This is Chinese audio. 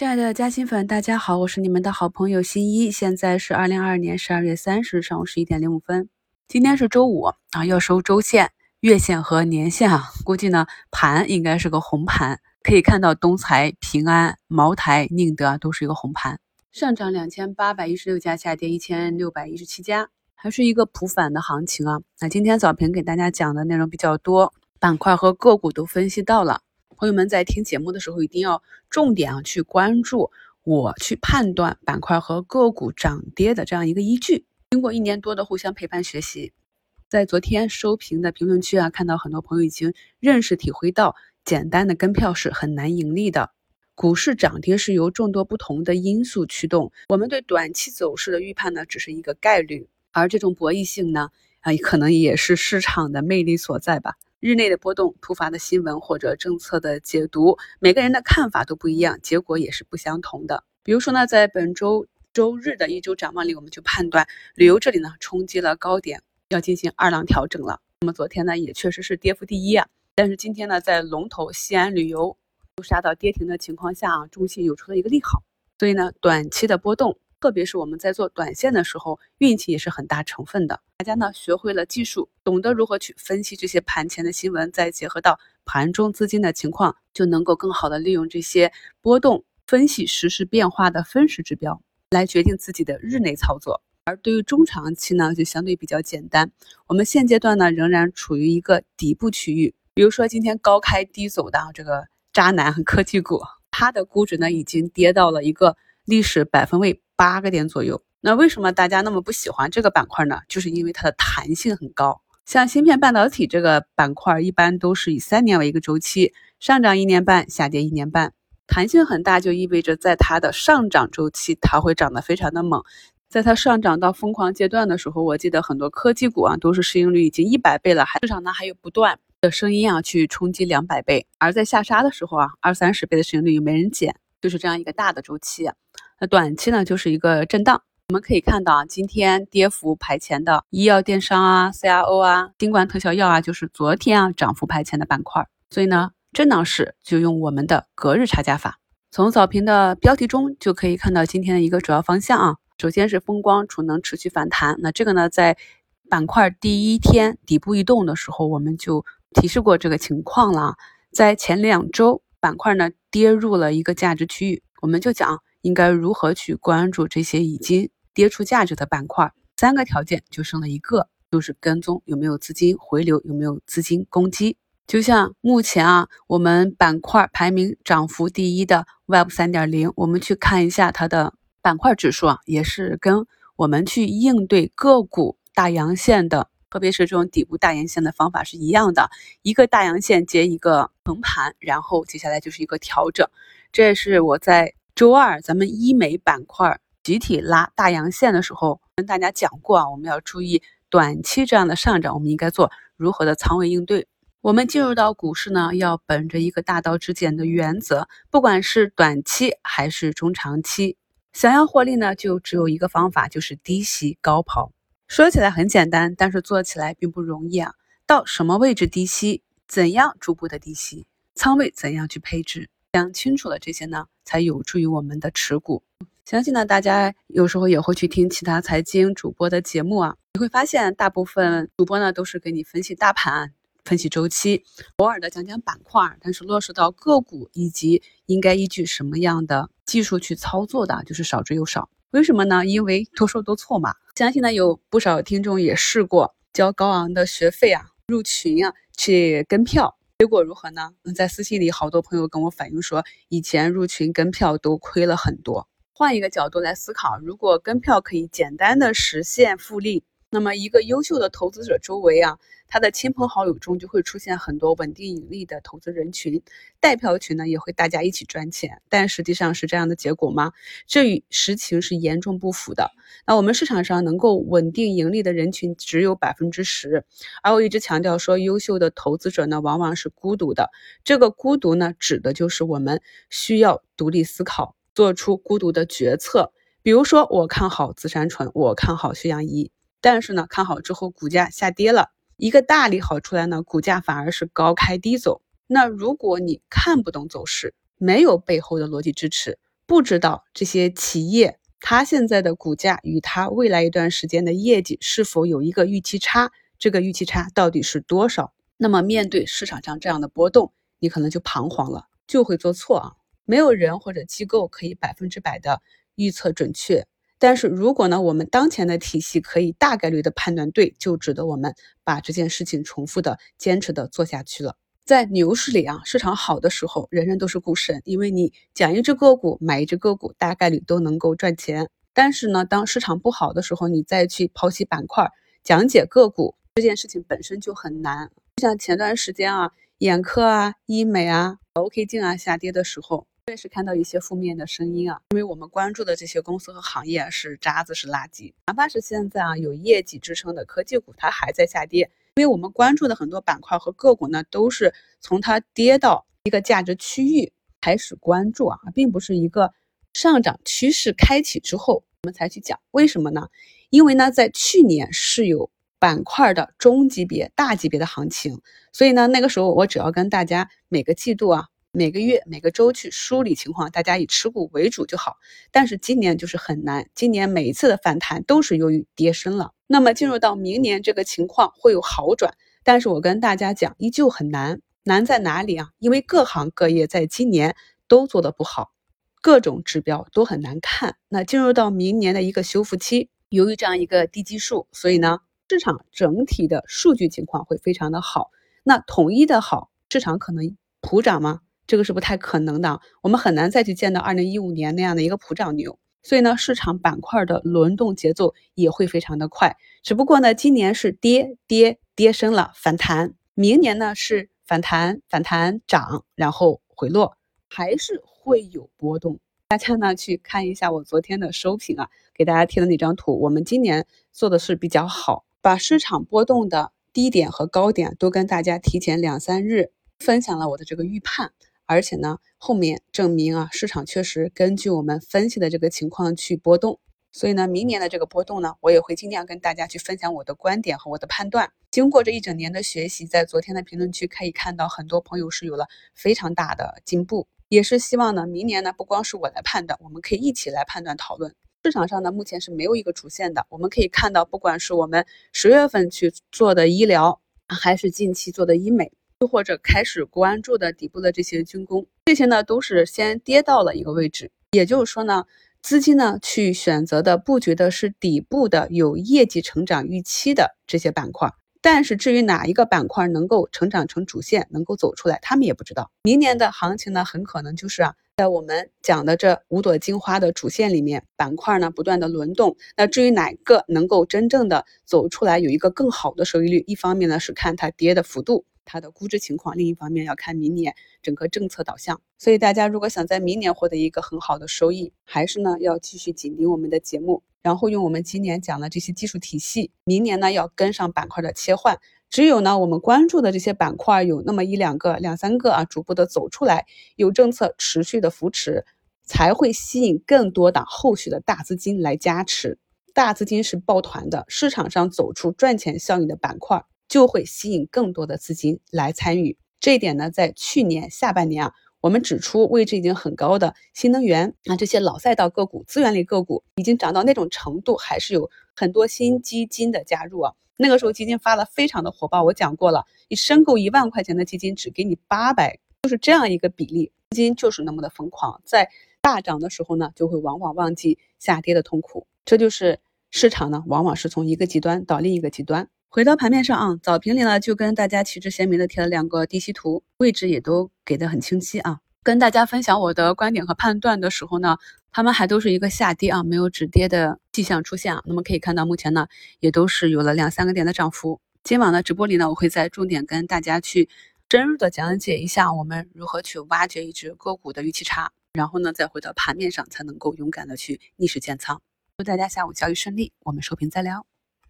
亲爱的嘉兴粉，大家好，我是你们的好朋友新一。现在是二零二二年十二月三十日上午十一点零五分。今天是周五啊，要收周线、月线和年线啊。估计呢，盘应该是个红盘。可以看到，东财、平安、茅台、宁德都是一个红盘，上涨两千八百一十六家，下跌一千六百一十七家，还是一个普反的行情啊。那今天早评给大家讲的内容比较多，板块和个股都分析到了。朋友们在听节目的时候，一定要重点啊去关注我去判断板块和个股涨跌的这样一个依据。经过一年多的互相陪伴学习，在昨天收评的评论区啊，看到很多朋友已经认识体会到，简单的跟票是很难盈利的。股市涨跌是由众多不同的因素驱动，我们对短期走势的预判呢，只是一个概率，而这种博弈性呢，啊，可能也是市场的魅力所在吧。日内的波动、突发的新闻或者政策的解读，每个人的看法都不一样，结果也是不相同的。比如说呢，在本周周日的一周展望里，我们就判断旅游这里呢冲击了高点，要进行二浪调整了。那么昨天呢也确实是跌幅第一啊，但是今天呢在龙头西安旅游都杀到跌停的情况下啊，中信又出了一个利好，所以呢短期的波动。特别是我们在做短线的时候，运气也是很大成分的。大家呢学会了技术，懂得如何去分析这些盘前的新闻，再结合到盘中资金的情况，就能够更好的利用这些波动分析实时变化的分时指标，来决定自己的日内操作。而对于中长期呢，就相对比较简单。我们现阶段呢仍然处于一个底部区域，比如说今天高开低走的这个渣男科技股，它的估值呢已经跌到了一个历史百分位。八个点左右，那为什么大家那么不喜欢这个板块呢？就是因为它的弹性很高。像芯片半导体这个板块，一般都是以三年为一个周期，上涨一年半，下跌一年半，弹性很大，就意味着在它的上涨周期，它会涨得非常的猛。在它上涨到疯狂阶段的时候，我记得很多科技股啊，都是市盈率已经一百倍了，还市场呢还有不断的声音啊，去冲击两百倍。而在下杀的时候啊，二三十倍的市盈率又没人捡，就是这样一个大的周期。那短期呢，就是一个震荡。我们可以看到啊，今天跌幅排前的医药电商啊、CRO 啊、新冠特效药啊，就是昨天啊涨幅排前的板块。所以呢，震荡市就用我们的隔日差价法。从早评的标题中就可以看到今天的一个主要方向啊。首先是风光储能持续反弹。那这个呢，在板块第一天底部异动的时候，我们就提示过这个情况了。在前两周，板块呢跌入了一个价值区域，我们就讲。应该如何去关注这些已经跌出价值的板块？三个条件就剩了一个，就是跟踪有没有资金回流，有没有资金攻击。就像目前啊，我们板块排名涨幅第一的 Web 三点零，我们去看一下它的板块指数啊，也是跟我们去应对个股大阳线的，特别是这种底部大阳线的方法是一样的，一个大阳线接一个横盘，然后接下来就是一个调整。这也是我在。周二咱们医美板块集体拉大阳线的时候，跟大家讲过啊，我们要注意短期这样的上涨，我们应该做如何的仓位应对。我们进入到股市呢，要本着一个大道至简的原则，不管是短期还是中长期，想要获利呢，就只有一个方法，就是低吸高抛。说起来很简单，但是做起来并不容易啊。到什么位置低吸？怎样逐步的低吸？仓位怎样去配置？讲清楚了这些呢，才有助于我们的持股。相信呢，大家有时候也会去听其他财经主播的节目啊，你会发现大部分主播呢都是给你分析大盘、分析周期，偶尔的讲讲板块，但是落实到个股以及应该依据什么样的技术去操作的，就是少之又少。为什么呢？因为多说多错嘛。相信呢，有不少听众也试过交高昂的学费啊，入群啊，去跟票。结果如何呢？在私信里，好多朋友跟我反映说，以前入群跟票都亏了很多。换一个角度来思考，如果跟票可以简单的实现复利。那么，一个优秀的投资者周围啊，他的亲朋好友中就会出现很多稳定盈利的投资人群，带票群呢也会大家一起赚钱。但实际上是这样的结果吗？这与实情是严重不符的。那我们市场上能够稳定盈利的人群只有百分之十，而我一直强调说，优秀的投资者呢往往是孤独的。这个孤独呢，指的就是我们需要独立思考，做出孤独的决策。比如说，我看好紫杉醇，我看好血氧仪。但是呢，看好之后股价下跌了，一个大利好出来呢，股价反而是高开低走。那如果你看不懂走势，没有背后的逻辑支持，不知道这些企业它现在的股价与它未来一段时间的业绩是否有一个预期差，这个预期差到底是多少？那么面对市场上这样的波动，你可能就彷徨了，就会做错啊。没有人或者机构可以百分之百的预测准确，但是如果呢，我们当前的体系可以大概率的判断对，就值得我们把这件事情重复的、坚持的做下去了。在牛市里啊，市场好的时候，人人都是股神，因为你讲一只个股，买一只个股，大概率都能够赚钱。但是呢，当市场不好的时候，你再去剖析板块、讲解个股，这件事情本身就很难。就像前段时间啊，眼科啊、医美啊、OK 镜啊下跌的时候。我也是看到一些负面的声音啊，因为我们关注的这些公司和行业是渣子是垃圾，哪怕是现在啊有业绩支撑的科技股，它还在下跌。因为我们关注的很多板块和个股呢，都是从它跌到一个价值区域开始关注啊，并不是一个上涨趋势开启之后我们才去讲。为什么呢？因为呢，在去年是有板块的中级别、大级别的行情，所以呢，那个时候我只要跟大家每个季度啊。每个月、每个周去梳理情况，大家以持股为主就好。但是今年就是很难，今年每一次的反弹都是由于跌深了。那么进入到明年，这个情况会有好转，但是我跟大家讲，依旧很难。难在哪里啊？因为各行各业在今年都做得不好，各种指标都很难看。那进入到明年的一个修复期，由于这样一个低基数，所以呢，市场整体的数据情况会非常的好。那统一的好，市场可能普涨吗？这个是不太可能的，我们很难再去见到二零一五年那样的一个普涨牛，所以呢，市场板块的轮动节奏也会非常的快。只不过呢，今年是跌跌跌升了反弹，明年呢是反弹反弹涨，然后回落，还是会有波动。大家呢去看一下我昨天的收评啊，给大家贴的那张图，我们今年做的是比较好，把市场波动的低点和高点都跟大家提前两三日分享了我的这个预判。而且呢，后面证明啊，市场确实根据我们分析的这个情况去波动。所以呢，明年的这个波动呢，我也会尽量跟大家去分享我的观点和我的判断。经过这一整年的学习，在昨天的评论区可以看到，很多朋友是有了非常大的进步。也是希望呢，明年呢，不光是我来判断，我们可以一起来判断讨论。市场上呢，目前是没有一个主线的。我们可以看到，不管是我们十月份去做的医疗，还是近期做的医美。又或者开始关注的底部的这些军工，这些呢都是先跌到了一个位置，也就是说呢，资金呢去选择的布局的是底部的有业绩成长预期的这些板块。但是至于哪一个板块能够成长成主线，能够走出来，他们也不知道。明年的行情呢，很可能就是啊，在我们讲的这五朵金花的主线里面，板块呢不断的轮动。那至于哪个能够真正的走出来，有一个更好的收益率，一方面呢是看它跌的幅度。它的估值情况，另一方面要看明年整个政策导向。所以大家如果想在明年获得一个很好的收益，还是呢要继续紧盯我们的节目，然后用我们今年讲的这些技术体系，明年呢要跟上板块的切换。只有呢我们关注的这些板块有那么一两个、两三个啊，逐步的走出来，有政策持续的扶持，才会吸引更多的后续的大资金来加持。大资金是抱团的，市场上走出赚钱效应的板块。就会吸引更多的资金来参与，这一点呢，在去年下半年啊，我们指出位置已经很高的新能源啊这些老赛道个股、资源类个股已经涨到那种程度，还是有很多新基金的加入啊。那个时候基金发的非常的火爆，我讲过了，你申购一万块钱的基金只给你八百，就是这样一个比例，资金就是那么的疯狂，在大涨的时候呢，就会往往忘记下跌的痛苦，这就是市场呢，往往是从一个极端到另一个极端。回到盘面上啊，早评里呢就跟大家旗帜鲜明的贴了两个低吸图，位置也都给的很清晰啊。跟大家分享我的观点和判断的时候呢，他们还都是一个下跌啊，没有止跌的迹象出现啊。那么可以看到，目前呢也都是有了两三个点的涨幅。今晚的直播里呢，我会在重点跟大家去深入的讲解一下我们如何去挖掘一只个股的预期差，然后呢再回到盘面上才能够勇敢的去逆势建仓。祝大家下午交易顺利，我们收评再聊。